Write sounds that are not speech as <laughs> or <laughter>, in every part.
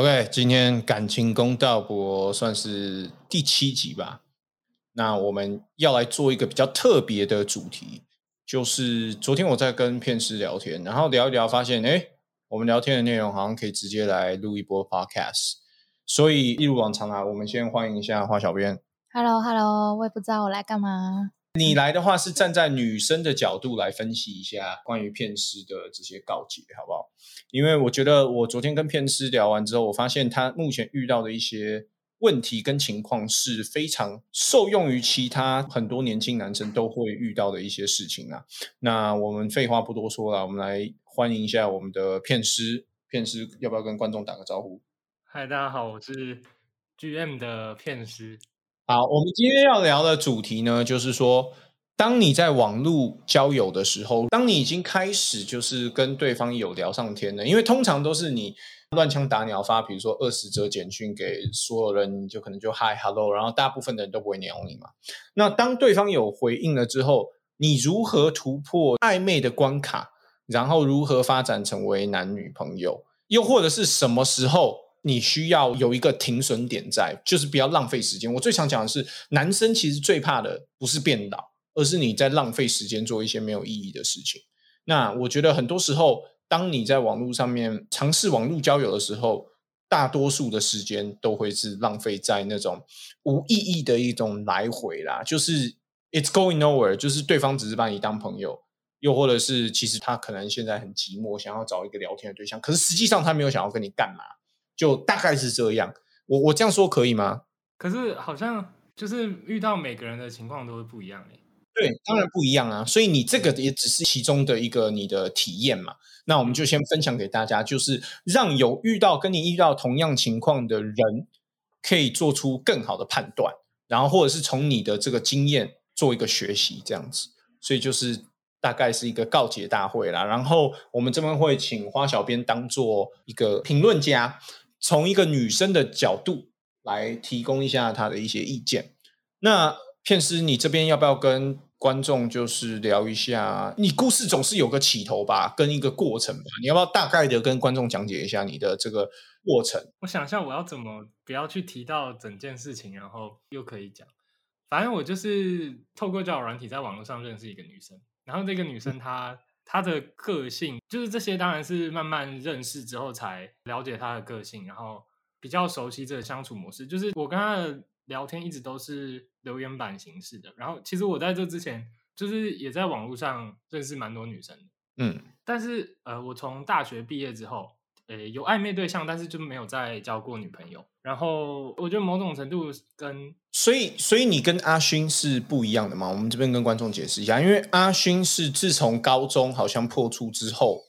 OK，今天感情公道博算是第七集吧。那我们要来做一个比较特别的主题，就是昨天我在跟片师聊天，然后聊一聊，发现哎，我们聊天的内容好像可以直接来录一波 Podcast。所以一如往常啊，我们先欢迎一下花小编。Hello，Hello，我也不知道我来干嘛。你来的话是站在女生的角度来分析一下关于片师的这些告诫，好不好？因为我觉得我昨天跟片师聊完之后，我发现他目前遇到的一些问题跟情况是非常受用于其他很多年轻男生都会遇到的一些事情啊。那我们废话不多说了，我们来欢迎一下我们的片师。片师要不要跟观众打个招呼？嗨，大家好，我是 GM 的片师。好，我们今天要聊的主题呢，就是说，当你在网络交友的时候，当你已经开始就是跟对方有聊上天了，因为通常都是你乱枪打鸟发，比如说二十则简讯给所有人，你就可能就嗨 hello，然后大部分的人都不会鸟你嘛。那当对方有回应了之后，你如何突破暧昧的关卡，然后如何发展成为男女朋友，又或者是什么时候？你需要有一个停损点在，就是不要浪费时间。我最常讲的是，男生其实最怕的不是变老，而是你在浪费时间做一些没有意义的事情。那我觉得很多时候，当你在网络上面尝试网络交友的时候，大多数的时间都会是浪费在那种无意义的一种来回啦。就是 it's going nowhere，就是对方只是把你当朋友，又或者是其实他可能现在很寂寞，想要找一个聊天的对象，可是实际上他没有想要跟你干嘛。就大概是这样，我我这样说可以吗？可是好像就是遇到每个人的情况都会不一样诶。对，当然不一样啊。所以你这个也只是其中的一个你的体验嘛。那我们就先分享给大家，就是让有遇到跟你遇到同样情况的人，可以做出更好的判断，然后或者是从你的这个经验做一个学习，这样子。所以就是大概是一个告解大会啦。然后我们这边会请花小编当做一个评论家。从一个女生的角度来提供一下她的一些意见。那片师，你这边要不要跟观众就是聊一下？你故事总是有个起头吧，跟一个过程吧？你要不要大概的跟观众讲解一下你的这个过程？我想一下，我要怎么不要去提到整件事情，然后又可以讲。反正我就是透过交友软体在网络上认识一个女生，然后这个女生她。她的个性就是这些，当然是慢慢认识之后才了解她的个性，然后比较熟悉这个相处模式。就是我跟她的聊天一直都是留言板形式的，然后其实我在这之前就是也在网络上认识蛮多女生的，嗯，但是呃，我从大学毕业之后。呃，有暧昧对象，但是就没有再交过女朋友。然后我觉得某种程度跟所以，所以你跟阿勋是不一样的嘛？我们这边跟观众解释一下，因为阿勋是自从高中好像破处之后，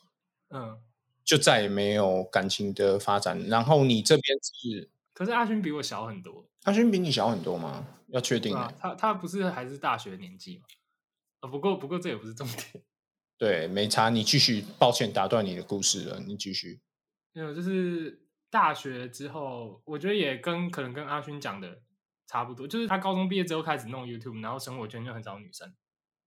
嗯，就再也没有感情的发展。然后你这边是，可是阿勋比我小很多。阿勋比你小很多吗？要确定啊？他他不是还是大学年纪吗？啊，不过不过这也不是重点。<laughs> 对，没差。你继续，抱歉打断你的故事了，你继续。没有，就是大学之后，我觉得也跟可能跟阿勋讲的差不多，就是他高中毕业之后开始弄 YouTube，然后生活圈就很少女生，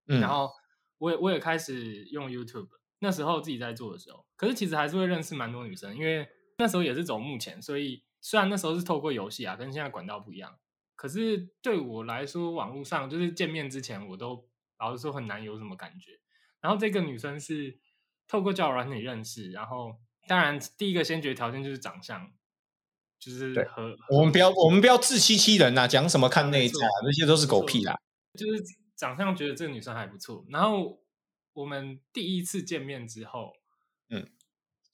嗯，然后我也我也开始用 YouTube，那时候自己在做的时候，可是其实还是会认识蛮多女生，因为那时候也是走目前，所以虽然那时候是透过游戏啊，跟现在管道不一样，可是对我来说，网络上就是见面之前，我都老实说很难有什么感觉，然后这个女生是透过交友软件认识，然后。当然，第一个先决条件就是长相，就是和我们不要我们不要自欺欺人呐，讲什么看内在，那些都是狗屁啦。就是长相觉得这个女生还不错，然后我们第一次见面之后，嗯，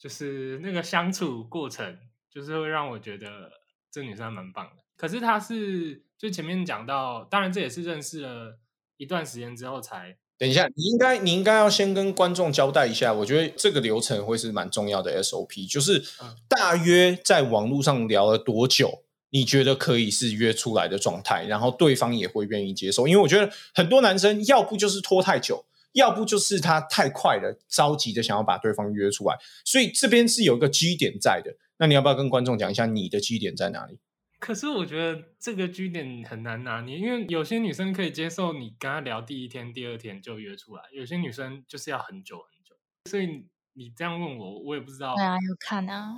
就是那个相处过程，就是会让我觉得这女生还蛮棒的。可是她是就前面讲到，当然这也是认识了一段时间之后才。等一下，你应该你应该要先跟观众交代一下，我觉得这个流程会是蛮重要的 SOP，就是大约在网络上聊了多久，你觉得可以是约出来的状态，然后对方也会愿意接受。因为我觉得很多男生要不就是拖太久，要不就是他太快了，着急的想要把对方约出来，所以这边是有一个基点在的。那你要不要跟观众讲一下你的基点在哪里？可是我觉得这个据点很难拿捏，因为有些女生可以接受你跟她聊第一天、第二天就约出来，有些女生就是要很久很久。所以你这样问我，我也不知道。对啊，有看啊。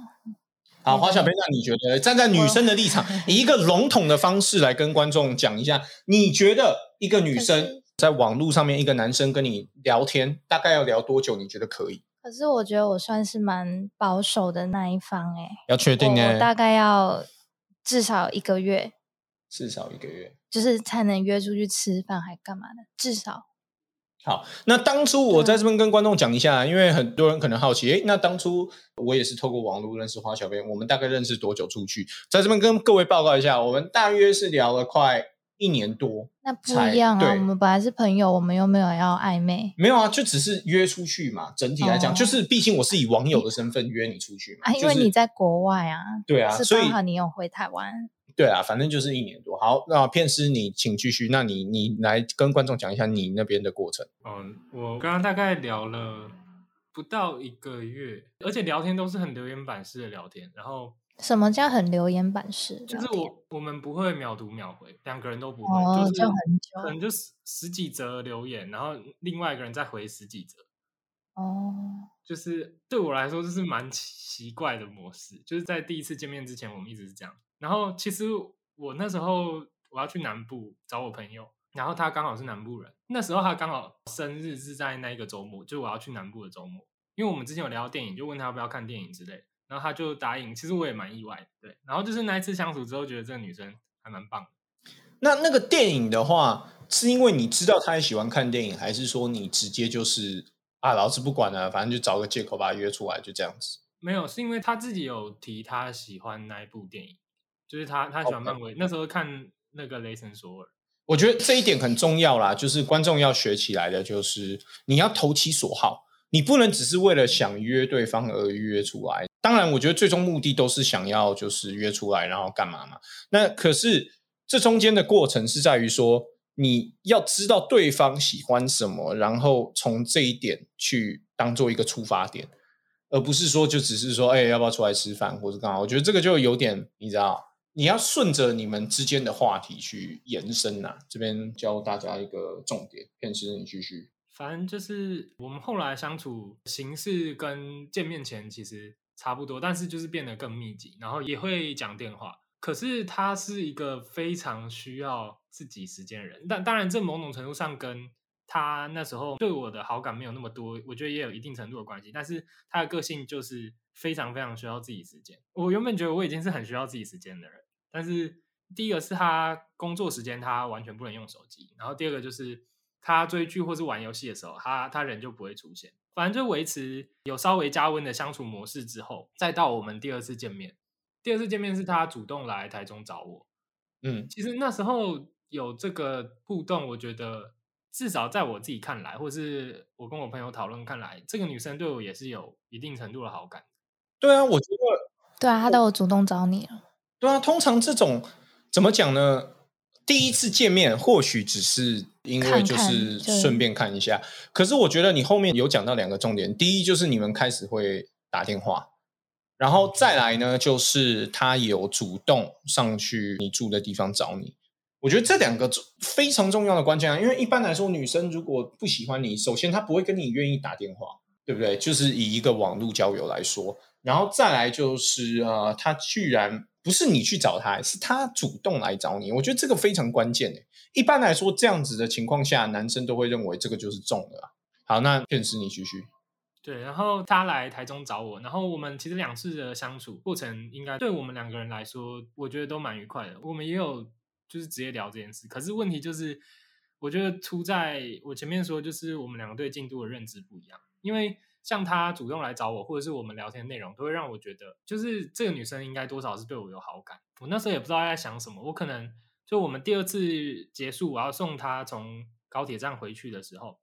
好，华小编，那你觉得站在女生的立场，以一个笼统的方式来跟观众讲一下，你觉得一个女生在网络上面，一个男生跟你聊天，大概要聊多久？你觉得可以？可是我觉得我算是蛮保守的那一方，哎，要确定呢？大概要至少一个月，至少一个月，就是才能约出去吃饭，还干嘛的？至少。好，那当初我在这边跟观众讲一下，因为很多人可能好奇，诶，那当初我也是透过网络认识花小编，我们大概认识多久出去？在这边跟各位报告一下，我们大约是聊了快一年多。那不一样啊，我们本来是朋友，我们又没有要暧昧。没有啊，就只是约出去嘛。整体来讲，就是毕竟我是以网友的身份约你出去嘛。啊，因为你在国外啊。对啊，所以你有回台湾。对啊，反正就是一年多。好，那片师你请继续。那你你来跟观众讲一下你那边的过程。嗯，我刚刚大概聊了不到一个月，而且聊天都是很留言板式的聊天。然后什么叫很留言板式？就是我我们不会秒读秒回，两个人都不会，就是可能就十十几则留言，然后另外一个人再回十几则。哦，就是对我来说，这是蛮奇怪的模式。就是在第一次见面之前，我们一直是这样。然后其实我那时候我要去南部找我朋友，然后他刚好是南部人，那时候他刚好生日是在那一个周末，就我要去南部的周末。因为我们之前有聊到电影，就问他要不要看电影之类，然后他就答应。其实我也蛮意外的，对。然后就是那一次相处之后，觉得这个女生还蛮棒的。那那个电影的话，是因为你知道他也喜欢看电影，还是说你直接就是啊，老子不管了，反正就找个借口把他约出来，就这样子？没有，是因为他自己有提他喜欢那一部电影。就是他，他喜欢漫威。那时候看那个雷神索尔，我觉得这一点很重要啦。就是观众要学起来的，就是你要投其所好，你不能只是为了想约对方而约出来。当然，我觉得最终目的都是想要就是约出来，然后干嘛嘛？那可是这中间的过程是在于说，你要知道对方喜欢什么，然后从这一点去当做一个出发点，而不是说就只是说，哎，要不要出来吃饭，或者干嘛？我觉得这个就有点，你知道。你要顺着你们之间的话题去延伸呐，这边教大家一个重点，片师你继续。反正就是我们后来相处形式跟见面前其实差不多，但是就是变得更密集，然后也会讲电话。可是他是一个非常需要自己时间的人，但当然这某种程度上跟他那时候对我的好感没有那么多，我觉得也有一定程度的关系。但是他的个性就是非常非常需要自己时间。我原本觉得我已经是很需要自己时间的人。但是第一个是他工作时间他完全不能用手机，然后第二个就是他追剧或是玩游戏的时候，他他人就不会出现。反正就维持有稍微加温的相处模式之后，再到我们第二次见面。第二次见面是他主动来台中找我。嗯，其实那时候有这个互动，我觉得至少在我自己看来，或是我跟我朋友讨论看来，这个女生对我也是有一定程度的好感。对啊，我觉得对啊，她都有主动找你了。对啊，通常这种怎么讲呢？第一次见面或许只是因为就是顺便看一下，可是我觉得你后面有讲到两个重点，第一就是你们开始会打电话，然后再来呢就是他有主动上去你住的地方找你。我觉得这两个非常重要的关键啊，因为一般来说女生如果不喜欢你，首先她不会跟你愿意打电话，对不对？就是以一个网络交友来说，然后再来就是呃，她居然。不是你去找他，是他主动来找你。我觉得这个非常关键诶。一般来说，这样子的情况下，男生都会认为这个就是中了。好，那片师你继续。对，然后他来台中找我，然后我们其实两次的相处过程，应该对我们两个人来说，我觉得都蛮愉快的。我们也有就是直接聊这件事，可是问题就是，我觉得出在我前面说，就是我们两个对进度的认知不一样，因为。像她主动来找我，或者是我们聊天内容，都会让我觉得，就是这个女生应该多少是对我有好感。我那时候也不知道在想什么，我可能就我们第二次结束，我要送她从高铁站回去的时候，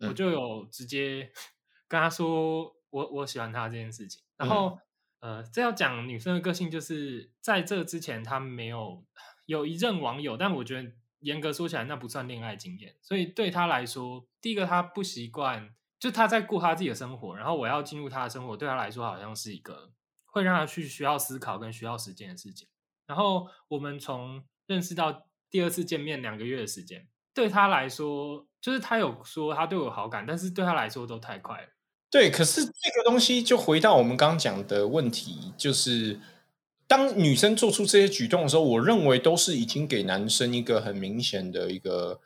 我就有直接 <laughs> 跟她说，我我喜欢她这件事情。然后，呃，这要讲女生的个性，就是在这之前她没有有一任网友，但我觉得严格说起来，那不算恋爱经验。所以对她来说，第一个她不习惯。就他在过他自己的生活，然后我要进入他的生活，对他来说好像是一个会让他去需要思考跟需要时间的事情。然后我们从认识到第二次见面两个月的时间，对他来说，就是他有说他对我好感，但是对他来说都太快了。对，可是这个东西就回到我们刚刚讲的问题，就是当女生做出这些举动的时候，我认为都是已经给男生一个很明显的一个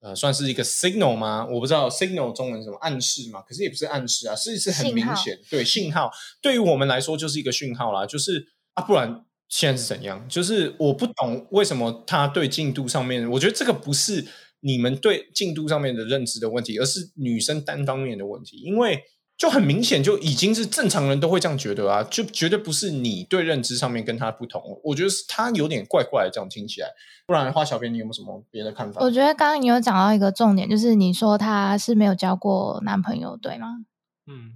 呃，算是一个 signal 吗？我不知道 signal 中文什么暗示嘛？可是也不是暗示啊，是是很明显，对信号，对于我们来说就是一个讯号啦，就是啊，不然现在是怎样？就是我不懂为什么他对进度上面，我觉得这个不是你们对进度上面的认知的问题，而是女生单方面的问题，因为。就很明显，就已经是正常人都会这样觉得啊，就绝对不是你对认知上面跟他不同。我觉得是他有点怪怪的，这样听起来。不然的话，小编你有没有什么别的看法？我觉得刚刚你有讲到一个重点，就是你说他是没有交过男朋友，对吗？嗯，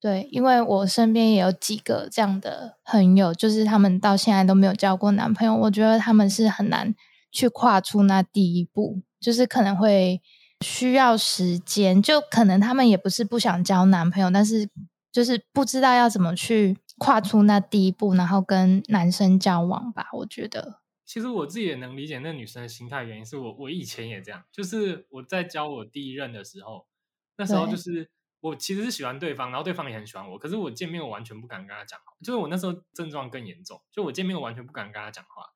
对，因为我身边也有几个这样的朋友，就是他们到现在都没有交过男朋友。我觉得他们是很难去跨出那第一步，就是可能会。需要时间，就可能他们也不是不想交男朋友，但是就是不知道要怎么去跨出那第一步，然后跟男生交往吧。我觉得，其实我自己也能理解那女生的心态，原因是我我以前也这样，就是我在交我第一任的时候，那时候就是我其实是喜欢对方，然后对方也很喜欢我，可是我见面我完全不敢跟他讲话，就是我那时候症状更严重，就我见面我完全不敢跟他讲话。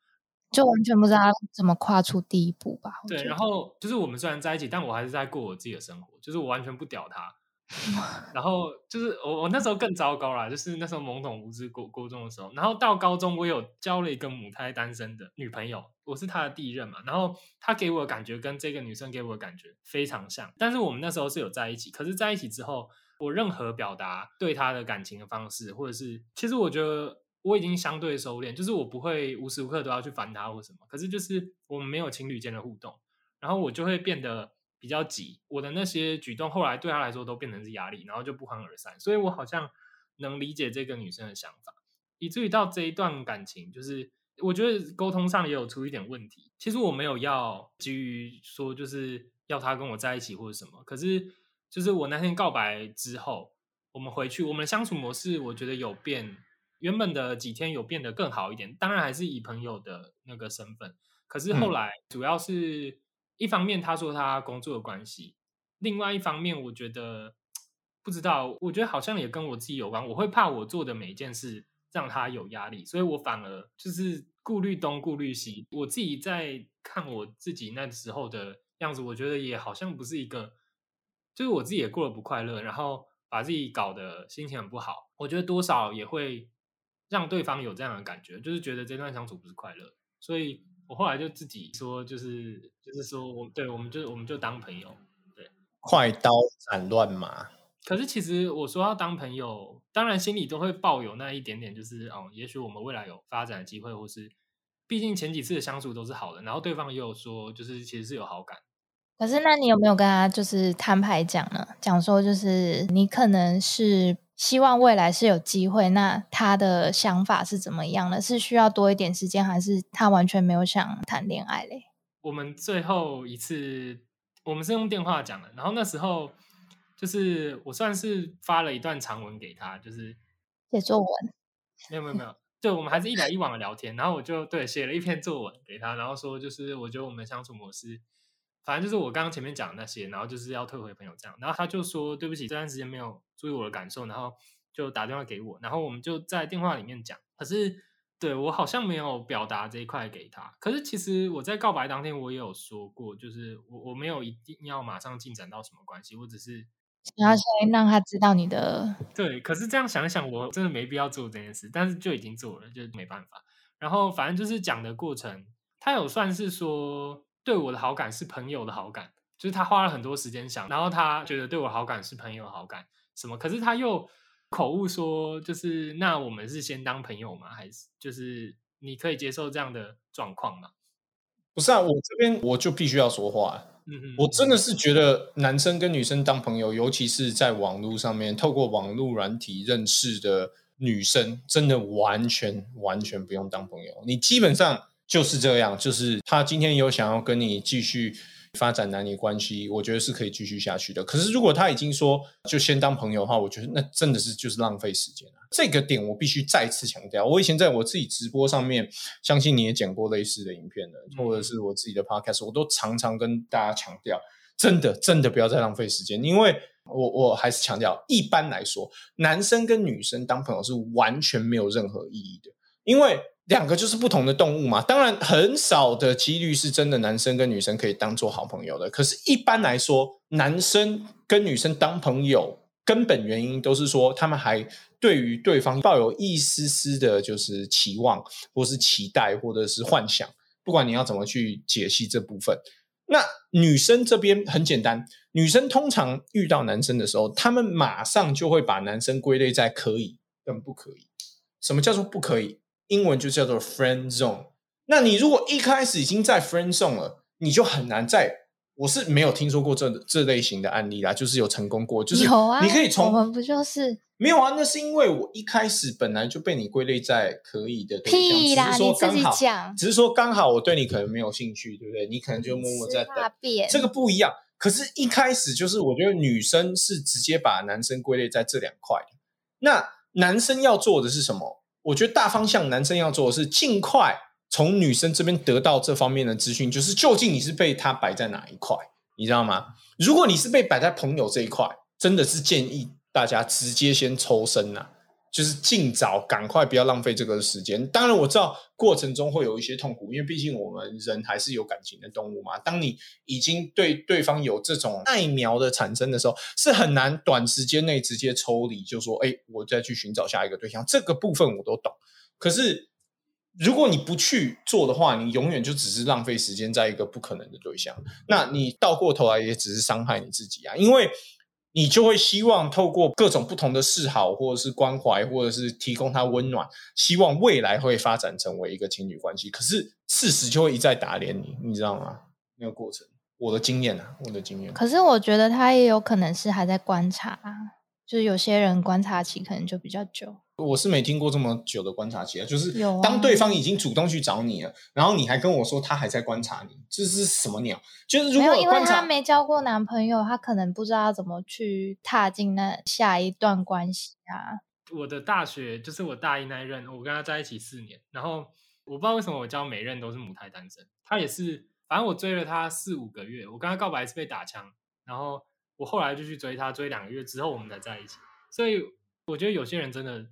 就完全不知道怎么跨出第一步吧。对，然后就是我们虽然在一起，但我还是在过我自己的生活，就是我完全不屌他。<laughs> 然后就是我我那时候更糟糕啦，就是那时候懵懂无知，高高中的时候。然后到高中，我有交了一个母胎单身的女朋友，我是她的第一任嘛。然后她给我的感觉跟这个女生给我的感觉非常像，但是我们那时候是有在一起。可是在一起之后，我任何表达对她的感情的方式，或者是其实我觉得。我已经相对收敛，就是我不会无时无刻都要去烦他或什么。可是就是我们没有情侣间的互动，然后我就会变得比较急。我的那些举动后来对他来说都变成是压力，然后就不欢而散。所以我好像能理解这个女生的想法，以至于到这一段感情，就是我觉得沟通上也有出一点问题。其实我没有要基于说就是要他跟我在一起或者什么，可是就是我那天告白之后，我们回去，我们的相处模式我觉得有变。原本的几天有变得更好一点，当然还是以朋友的那个身份。可是后来主要是一方面他说他工作的关系，另外一方面我觉得不知道，我觉得好像也跟我自己有关。我会怕我做的每一件事让他有压力，所以我反而就是顾虑东顾虑西。我自己在看我自己那时候的样子，我觉得也好像不是一个，就是我自己也过得不快乐，然后把自己搞得心情很不好。我觉得多少也会。让对方有这样的感觉，就是觉得这段相处不是快乐，所以我后来就自己说，就是就是说我对我们就我们就当朋友，对，快刀斩乱麻。可是其实我说要当朋友，当然心里都会抱有那一点点，就是哦，也许我们未来有发展的机会，或是毕竟前几次的相处都是好的，然后对方也有说，就是其实是有好感。可是那你有没有跟他就是摊牌讲呢？讲说就是你可能是。希望未来是有机会，那他的想法是怎么样的？是需要多一点时间，还是他完全没有想谈恋爱嘞？我们最后一次，我们是用电话讲的，然后那时候就是我算是发了一段长文给他，就是写作文。没有没有没有，就我们还是一来一往的聊天，然后我就对写了一篇作文给他，然后说就是我觉得我们相处模式。反正就是我刚刚前面讲的那些，然后就是要退回朋友这样，然后他就说对不起，这段时间没有注意我的感受，然后就打电话给我，然后我们就在电话里面讲。可是对我好像没有表达这一块给他。可是其实我在告白当天我也有说过，就是我我没有一定要马上进展到什么关系，我只是想要先让他知道你的对。可是这样想想，我真的没必要做这件事，但是就已经做了，就没办法。然后反正就是讲的过程，他有算是说。对我的好感是朋友的好感，就是他花了很多时间想，然后他觉得对我好感是朋友好感什么，可是他又口误说，就是那我们是先当朋友吗？还是就是你可以接受这样的状况吗？不是啊，我这边我就必须要说话。嗯嗯，我真的是觉得男生跟女生当朋友，尤其是在网络上面透过网络软体认识的女生，真的完全完全不用当朋友，你基本上。就是这样，就是他今天有想要跟你继续发展男女关系，我觉得是可以继续下去的。可是如果他已经说就先当朋友的话，我觉得那真的是就是浪费时间了。这个点我必须再次强调。我以前在我自己直播上面，相信你也剪过类似的影片的，或者是我自己的 podcast，我都常常跟大家强调。真的真的不要再浪费时间，因为我我还是强调，一般来说，男生跟女生当朋友是完全没有任何意义的，因为两个就是不同的动物嘛。当然，很少的几率是真的男生跟女生可以当做好朋友的。可是，一般来说，男生跟女生当朋友，根本原因都是说他们还对于对方抱有一丝丝的，就是期望，或是期待，或者是幻想。不管你要怎么去解析这部分。那女生这边很简单，女生通常遇到男生的时候，他们马上就会把男生归类在可以跟不可以。什么叫做不可以？英文就叫做 friend zone。那你如果一开始已经在 friend zone 了，你就很难在。我是没有听说过这这类型的案例啦，就是有成功过，就是有啊，你可以从我们不就是没有啊？那是因为我一开始本来就被你归类在可以的对象，屁啦，只是说刚好，讲，只是说刚好我对你可能没有兴趣，对不对？你可能就默默在等，这个不一样。可是，一开始就是我觉得女生是直接把男生归类在这两块。那男生要做的是什么？我觉得大方向，男生要做的是尽快。从女生这边得到这方面的资讯，就是究竟你是被他摆在哪一块，你知道吗？如果你是被摆在朋友这一块，真的是建议大家直接先抽身呐，就是尽早赶快，不要浪费这个时间。当然我知道过程中会有一些痛苦，因为毕竟我们人还是有感情的动物嘛。当你已经对对方有这种爱苗的产生的时候，是很难短时间内直接抽离，就说哎，我再去寻找下一个对象。这个部分我都懂，可是。如果你不去做的话，你永远就只是浪费时间在一个不可能的对象。那你倒过头来也只是伤害你自己啊，因为你就会希望透过各种不同的示好，或者是关怀，或者是提供他温暖，希望未来会发展成为一个情侣关系。可是事实就会一再打脸你，你知道吗？那个过程，我的经验啊，我的经验。可是我觉得他也有可能是还在观察，就是有些人观察期可能就比较久。我是没听过这么久的观察期啊，就是当对方已经主动去找你了，然后你还跟我说他还在观察你，这是什么鸟？就是如果因为他没交过男朋友，他可能不知道怎么去踏进那下一段关系啊。我的大学就是我大一那一任，我跟他在一起四年，然后我不知道为什么我交每任都是母胎单身，他也是，反正我追了他四五个月，我跟他告白是被打枪，然后我后来就去追他，追两个月之后我们才在一起，所以我觉得有些人真的。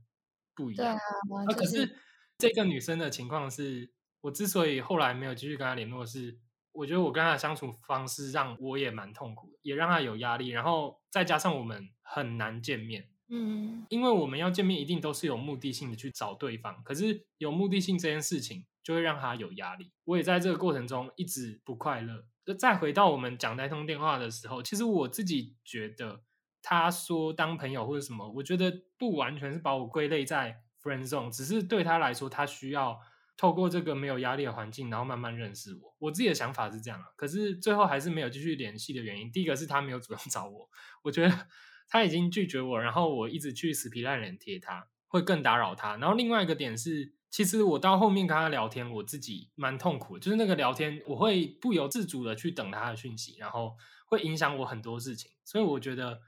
不一样，啊可是这个女生的情况是，我之所以后来没有继续跟她联络，是我觉得我跟她的相处方式让我也蛮痛苦，也让她有压力，然后再加上我们很难见面，嗯，因为我们要见面一定都是有目的性的去找对方，可是有目的性这件事情就会让她有压力，我也在这个过程中一直不快乐。再回到我们讲那通电话的时候，其实我自己觉得。他说当朋友或者什么，我觉得不完全是把我归类在 friend zone，只是对他来说，他需要透过这个没有压力的环境，然后慢慢认识我。我自己的想法是这样啊，可是最后还是没有继续联系的原因，第一个是他没有主动找我，我觉得 <laughs> 他已经拒绝我，然后我一直去死皮赖脸贴他，会更打扰他。然后另外一个点是，其实我到后面跟他聊天，我自己蛮痛苦，就是那个聊天我会不由自主的去等他的讯息，然后会影响我很多事情，所以我觉得。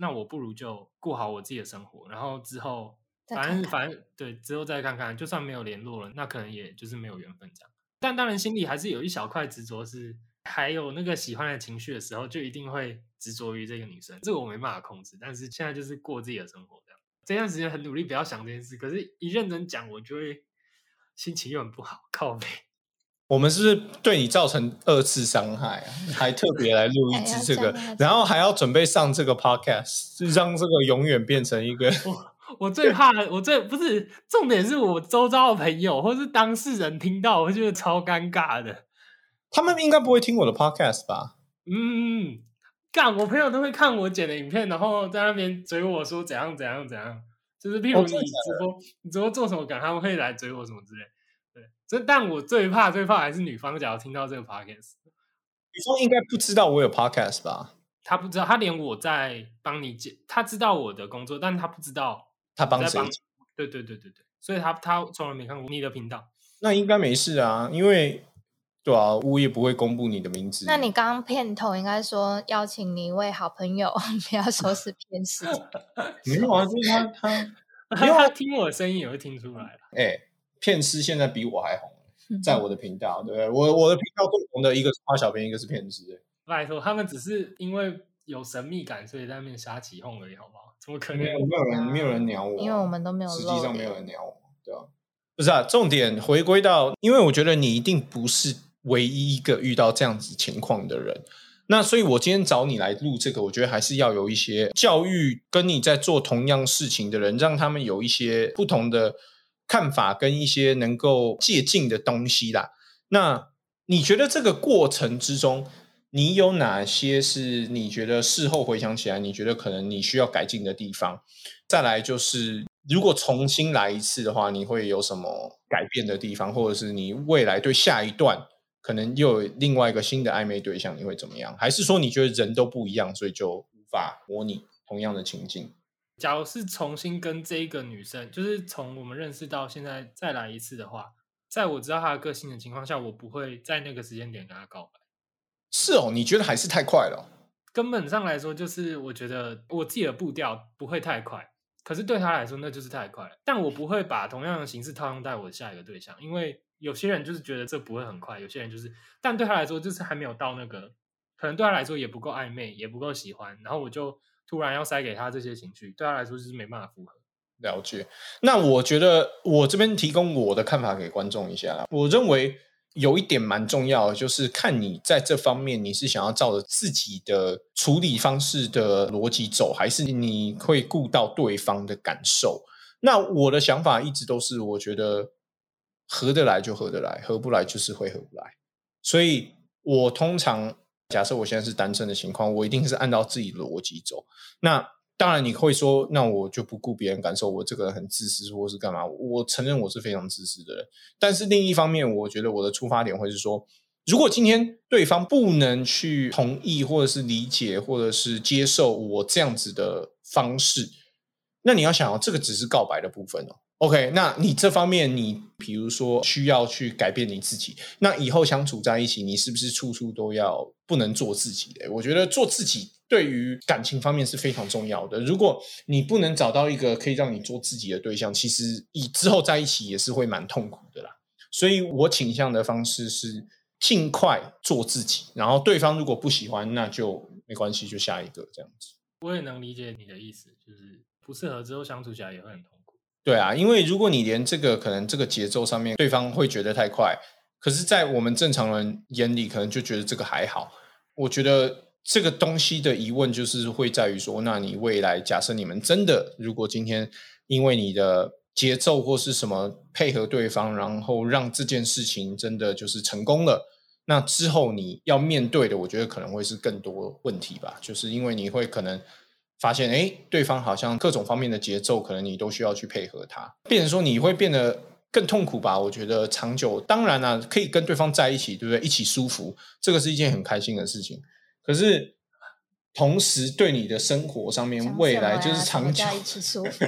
那我不如就过好我自己的生活，然后之后反正反正对之后再看看，就算没有联络了，那可能也就是没有缘分这样。但当然心里还是有一小块执着，是还有那个喜欢的情绪的时候，就一定会执着于这个女生。这个我没办法控制，但是现在就是过自己的生活这样。这段时间很努力不要想这件事，可是一认真讲，我就会心情又很不好，<laughs> 靠背。我们是不是对你造成二次伤害啊？还特别来录一支这个，然后还要准备上这个 podcast，让这个永远变成一个。<laughs> 我我最怕，我最不是重点，是我周遭的朋友或是当事人听到，我觉得超尴尬的。他们应该不会听我的 podcast 吧？嗯，干，我朋友都会看我剪的影片，然后在那边追我说怎样怎样怎样，就是譬如你直播，你直播做什么感，他们会来追我什么之类。这但我最怕最怕还是女方，假如听到这个 podcast，女方应该不知道我有 podcast 吧？她不知道，她连我在帮你解，她知道我的工作，但她不知道她帮谁？对对对对对，所以她她从来没看过你的频道。那应该没事啊，因为对啊，物业不会公布你的名字。那你刚刚片头应该说邀请你一位好朋友，<laughs> 不要说是偏食。<laughs> 没有啊，就是他他他听我的声音也会听出来了。哎。片师现在比我还红，在我的频道，对不对？我我的频道共同的一个是花小编，一个是片师。拜托，他们只是因为有神秘感，所以在那边瞎起哄而已，好不好？怎么可能？没有人，没有人鸟我，因为我们都没有，实际上没有人鸟我，对吧？不是啊，重点回归到，因为我觉得你一定不是唯一一个遇到这样子情况的人。那所以，我今天找你来录这个，我觉得还是要有一些教育，跟你在做同样事情的人，让他们有一些不同的看法，跟一些能够借鉴的东西啦。那你觉得这个过程之中，你有哪些是你觉得事后回想起来，你觉得可能你需要改进的地方？再来就是，如果重新来一次的话，你会有什么改变的地方，或者是你未来对下一段？可能又有另外一个新的暧昧对象，你会怎么样？还是说你觉得人都不一样，所以就无法模拟同样的情境？假如是重新跟这一个女生，就是从我们认识到现在再来一次的话，在我知道她的个性的情况下，我不会在那个时间点跟她告白。是哦，你觉得还是太快了？根本上来说，就是我觉得我自己的步调不会太快，可是对她来说那就是太快了。但我不会把同样的形式套用在我下一个对象，因为。有些人就是觉得这不会很快，有些人就是，但对她来说就是还没有到那个，可能对她来说也不够暧昧，也不够喜欢，然后我就突然要塞给他这些情绪，对他来说就是没办法复合。了解。那我觉得我这边提供我的看法给观众一下，我认为有一点蛮重要的，就是看你在这方面你是想要照着自己的处理方式的逻辑走，还是你会顾到对方的感受。那我的想法一直都是，我觉得。合得来就合得来，合不来就是会合不来。所以我通常假设我现在是单身的情况，我一定是按照自己的逻辑走。那当然你会说，那我就不顾别人感受，我这个人很自私，或是干嘛？我承认我是非常自私的人。但是另一方面，我觉得我的出发点会是说，如果今天对方不能去同意，或者是理解，或者是接受我这样子的方式，那你要想，哦，这个只是告白的部分哦。OK，那你这方面，你比如说需要去改变你自己，那以后相处在一起，你是不是处处都要不能做自己？的？我觉得做自己对于感情方面是非常重要的。如果你不能找到一个可以让你做自己的对象，其实以之后在一起也是会蛮痛苦的啦。所以我倾向的方式是尽快做自己，然后对方如果不喜欢，那就没关系，就下一个这样子。我也能理解你的意思，就是不适合之后相处起来也会很痛。对啊，因为如果你连这个可能这个节奏上面，对方会觉得太快，可是，在我们正常人眼里，可能就觉得这个还好。我觉得这个东西的疑问就是会在于说，那你未来假设你们真的，如果今天因为你的节奏或是什么配合对方，然后让这件事情真的就是成功了，那之后你要面对的，我觉得可能会是更多问题吧，就是因为你会可能。发现哎，对方好像各种方面的节奏，可能你都需要去配合他，变成说你会变得更痛苦吧？我觉得长久当然啊，可以跟对方在一起，对不对？一起舒服，这个是一件很开心的事情。可是同时对你的生活上面，未来就是长久一起舒服，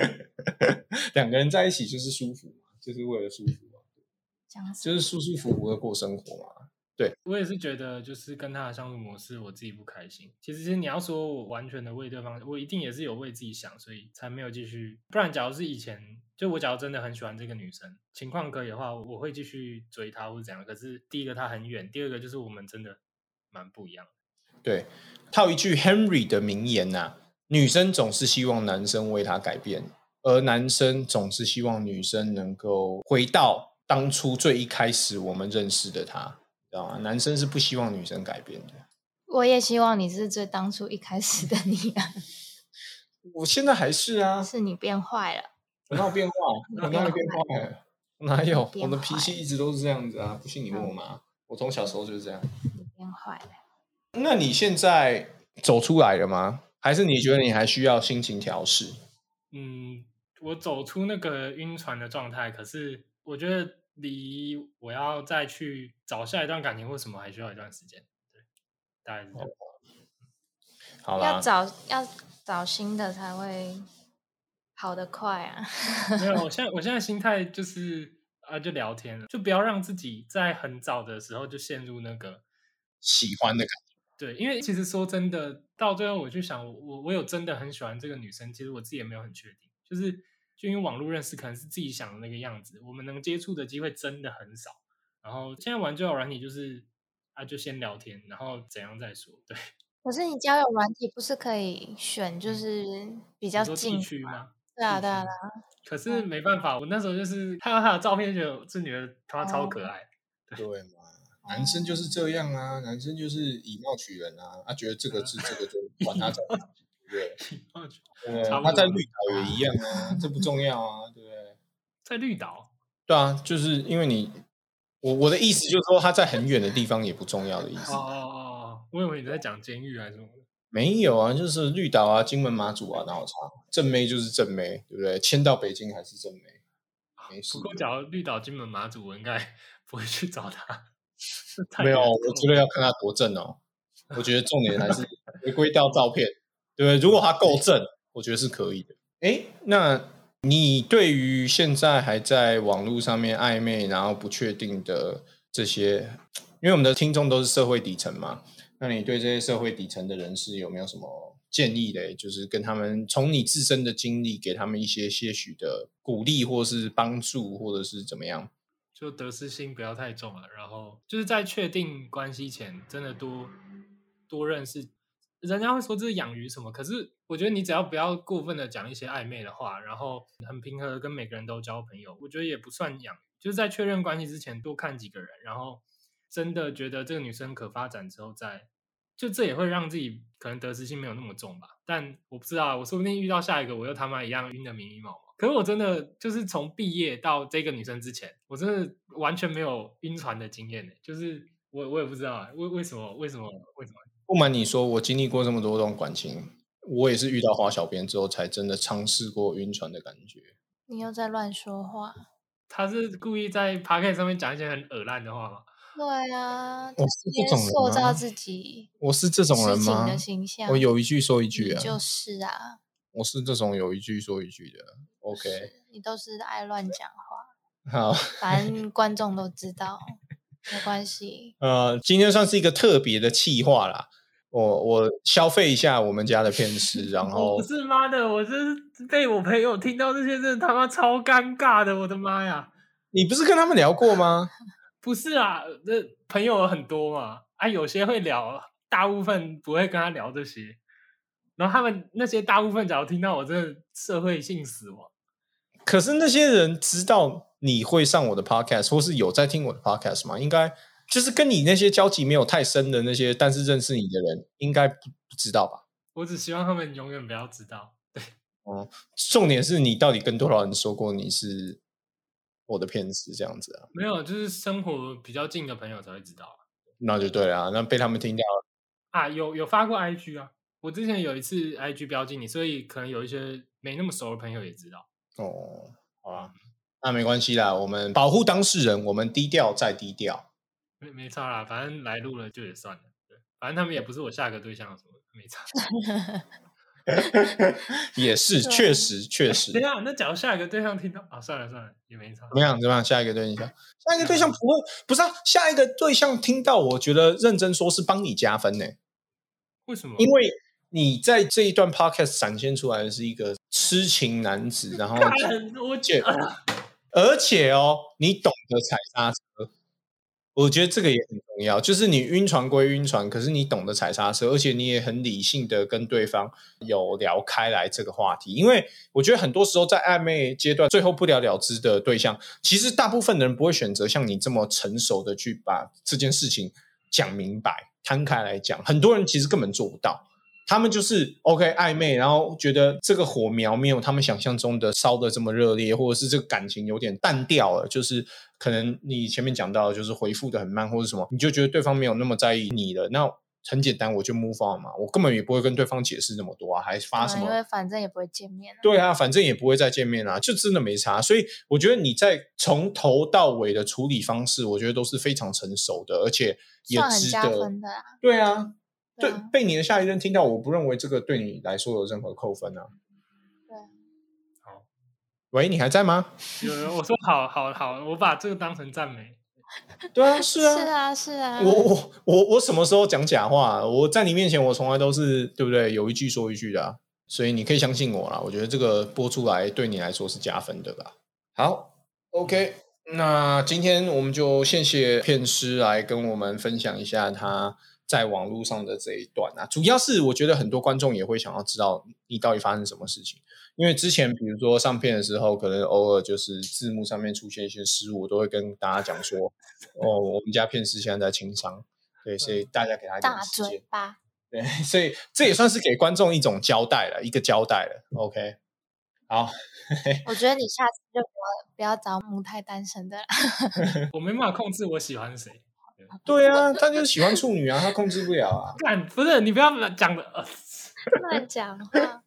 <laughs> 两个人在一起就是舒服嘛，就是为了舒服嘛，就是舒舒服服的过生活嘛。对我也是觉得，就是跟他的相处模式，我自己不开心。其实，你要说我完全的为对方，我一定也是有为自己想，所以才没有继续。不然，假如是以前，就我假如真的很喜欢这个女生，情况可以的话，我会继续追她或者怎样。可是，第一个她很远，第二个就是我们真的蛮不一样。对，套一句 Henry 的名言呐：女生总是希望男生为她改变，而男生总是希望女生能够回到当初最一开始我们认识的他。知道吗？男生是不希望女生改变的。我也希望你是最当初一开始的你啊。我现在还是啊。是你变坏了。我哪有变坏？我哪有变坏？哪有？我的脾气一直都是这样子啊！不信你问我妈。我从小时候就是这样。你变坏了。那你现在走出来了吗？还是你觉得你还需要心情调试？嗯，我走出那个晕船的状态，可是我觉得。离我要再去找下一段感情或什么还需要一段时间，对，大概是这样。好了，要找要找新的才会好得快啊。没有，我现 <laughs> 在我现在心态就是啊，就聊天了，就不要让自己在很早的时候就陷入那个喜欢的感觉。对，因为其实说真的，到最后我就想，我我有真的很喜欢这个女生，其实我自己也没有很确定，就是。就因为网络认识可能是自己想的那个样子，我们能接触的机会真的很少。然后现在玩交友软体就是啊，就先聊天，然后怎样再说。对。可是你交友软体不是可以选，就是比较近区吗？对啊，对啊，对啊。可是没办法，我那时候就是看到他的照片，觉得这女的她超可爱。对嘛，男生就是这样啊，男生就是以貌取人啊，他觉得这个是这个就管他怎么样，对？<laughs> 他在绿岛也一样啊，这不重要啊，对不对？<laughs> 在绿岛？对啊，就是因为你，我我的意思就是说他在很远的地方也不重要的意思。哦哦哦我以为你在讲监狱还是什么？没有啊，就是绿岛啊、金门、马祖啊，哪有差？正妹就是正妹，对不对？迁到北京还是正妹，没事。不过，假如绿岛、金门、马祖，我应该 <laughs> 不会去找他。没有，我觉得要看他多正哦。我觉得重点还是回归到照片，对不对？如果他够正，我觉得是可以的。哎，那你对于现在还在网络上面暧昧，然后不确定的这些，因为我们的听众都是社会底层嘛。那你对这些社会底层的人士有没有什么建议嘞？就是跟他们从你自身的经历，给他们一些些许的鼓励，或是帮助，或者是怎么样？就得失心不要太重了，然后就是在确定关系前，真的多多认识。人家会说这是养鱼什么，可是我觉得你只要不要过分的讲一些暧昧的话，然后很平和的跟每个人都交朋友，我觉得也不算养。就是在确认关系之前，多看几个人，然后。真的觉得这个女生可发展之后，再就这也会让自己可能得失心没有那么重吧。但我不知道，我说不定遇到下一个，我又他妈一样晕的迷迷毛毛。可是我真的就是从毕业到这个女生之前，我真的完全没有晕船的经验呢。就是我我也不知道为为什么为什么为什么。不瞒你说，我经历过这么多段感情，我也是遇到花小编之后，才真的尝试过晕船的感觉。你又在乱说话？他是故意在 p a t 上面讲一些很恶烂的话吗？对啊，我是这种人塑造自己，我是这种人吗？我有一句说一句啊，就是啊，我是这种有一句说一句的。OK，你都是爱乱讲话。<laughs> 好，反正观众都知道，没关系。<laughs> 呃，今天算是一个特别的气话啦。我我消费一下我们家的片师，然 <laughs> 后不是妈的，我是被我朋友听到这些，真的他妈超尴尬的，我的妈呀！你不是跟他们聊过吗？<laughs> 不是啊，那朋友很多嘛，啊，有些会聊，大部分不会跟他聊这些。然后他们那些大部分，假如听到我真的社会性死亡。可是那些人知道你会上我的 podcast，或是有在听我的 podcast 吗？应该就是跟你那些交集没有太深的那些，但是认识你的人，应该不不知道吧？我只希望他们永远不要知道。对，哦，重点是你到底跟多少人说过你是？我的骗子这样子啊，没有，就是生活比较近的朋友才会知道。那就对啊，那被他们听到了啊，有有发过 IG 啊，我之前有一次 IG 标记你，所以可能有一些没那么熟的朋友也知道。哦，好吧，那没关系啦，我们保护当事人，我们低调再低调，没没差啦，反正来录了就也算了，对，反正他们也不是我下一个对象什么，没差。<laughs> 也是，确实确实。等下，那假如下一个对象听到啊，算了算了，也没差。怎么样？怎么样？下一个对象，下一个对象不会，不是啊？下一个对象听到，我觉得认真说是帮你加分呢。为什么？因为你在这一段 podcast 展现出来的是一个痴情男子，然后 <laughs> 我觉得，而且哦，你懂得踩刹车。我觉得这个也很重要，就是你晕船归晕船，可是你懂得踩刹车，而且你也很理性的跟对方有聊开来这个话题。因为我觉得很多时候在暧昧阶段，最后不了了之的对象，其实大部分的人不会选择像你这么成熟的去把这件事情讲明白、摊开来讲。很多人其实根本做不到。他们就是 OK 暧昧，然后觉得这个火苗没有他们想象中的烧的这么热烈，或者是这个感情有点淡掉了。就是可能你前面讲到，就是回复的很慢，或者什么，你就觉得对方没有那么在意你了。那很简单，我就 move on 嘛，我根本也不会跟对方解释那么多啊，还发什么？因为反正也不会见面。对啊，反正也不会再见面啊，就真的没差。所以我觉得你在从头到尾的处理方式，我觉得都是非常成熟的，而且也值得。对啊。对，被你的下一任听到，我不认为这个对你来说有任何扣分啊。对，好，喂，你还在吗？有人，我说好好好，我把这个当成赞美。<laughs> 对啊，是啊，是啊，是啊。我我我我什么时候讲假话？我在你面前，我从来都是对不对？有一句说一句的，所以你可以相信我啦。我觉得这个播出来对你来说是加分的吧。好，OK。那今天我们就谢谢片师来跟我们分享一下他在网络上的这一段啊，主要是我觉得很多观众也会想要知道你到底发生什么事情，因为之前比如说上片的时候，可能偶尔就是字幕上面出现一些失误，我都会跟大家讲说，哦，我们家片师现在在清商，对，所以大家给他一点时间，对，所以这也算是给观众一种交代了，一个交代了，OK。好，<laughs> 我觉得你下次就不要不要找母胎单身的了。<laughs> 我没办法控制我喜欢谁。对啊，他就是喜欢处女啊，他控制不了啊。<laughs> 干，不是你不要讲的 <laughs> 乱讲话，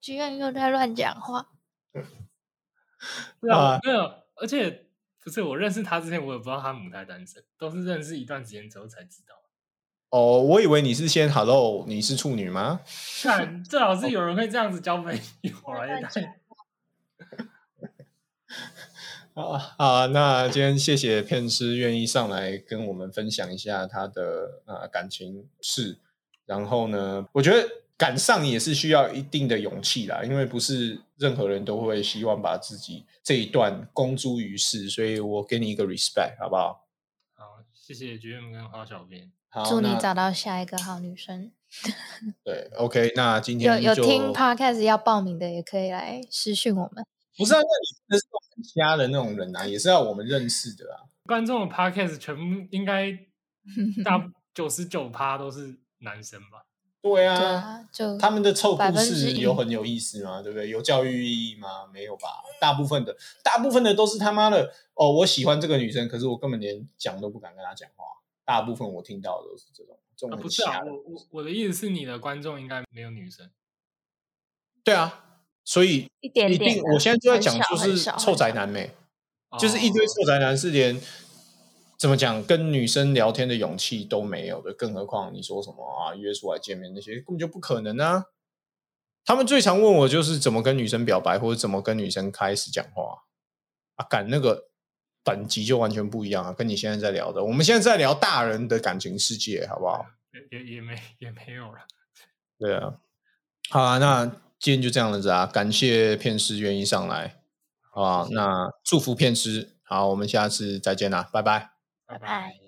居然又在乱讲话。<laughs> 对啊，没有，而且不是我认识他之前，我也不知道他母胎单身，都是认识一段时间之后才知道。哦，我以为你是先 hello，你是处女吗？看，最好是有人会这样子交朋友。<laughs> 啊啊，那今天谢谢片师愿意上来跟我们分享一下他的啊感情事。然后呢，我觉得赶上也是需要一定的勇气啦，因为不是任何人都会希望把自己这一段公诸于世，所以我给你一个 respect，好不好？好，谢谢 GM 跟花小编。好祝你找到下一个好女生。对，OK，那今天有有听 Podcast 要报名的，也可以来私讯我们。不是啊，那你那是很瞎的那种人啊，也是要我们认识的啊。观众的 Podcast 全部应该 <laughs> 大九十九趴都是男生吧？对啊，就他们的臭故事有很有意思吗？对不对？有教育意义吗？没有吧？大部分的，大部分的都是他妈的哦，我喜欢这个女生，可是我根本连讲都不敢跟她讲话。大部分我听到的都是这种，这种不是啊，我我我的意思是，你的观众应该没有女生。对啊，所以一点一定，我现在就在讲，就是臭宅男妹，就是一堆臭宅男是连怎么讲跟女生聊天的勇气都没有的，更何况你说什么啊约出来见面那些根本就不可能啊！他们最常问我就是怎么跟女生表白，或者怎么跟女生开始讲话啊，敢那个。等级就完全不一样啊，跟你现在在聊的，我们现在在聊大人的感情世界，好不好？也也也没也没有了。<laughs> 对啊，好啊，那今天就这样子啊，感谢片师愿意上来，好吧？那祝福片师，好，我们下次再见啦，拜拜，拜拜。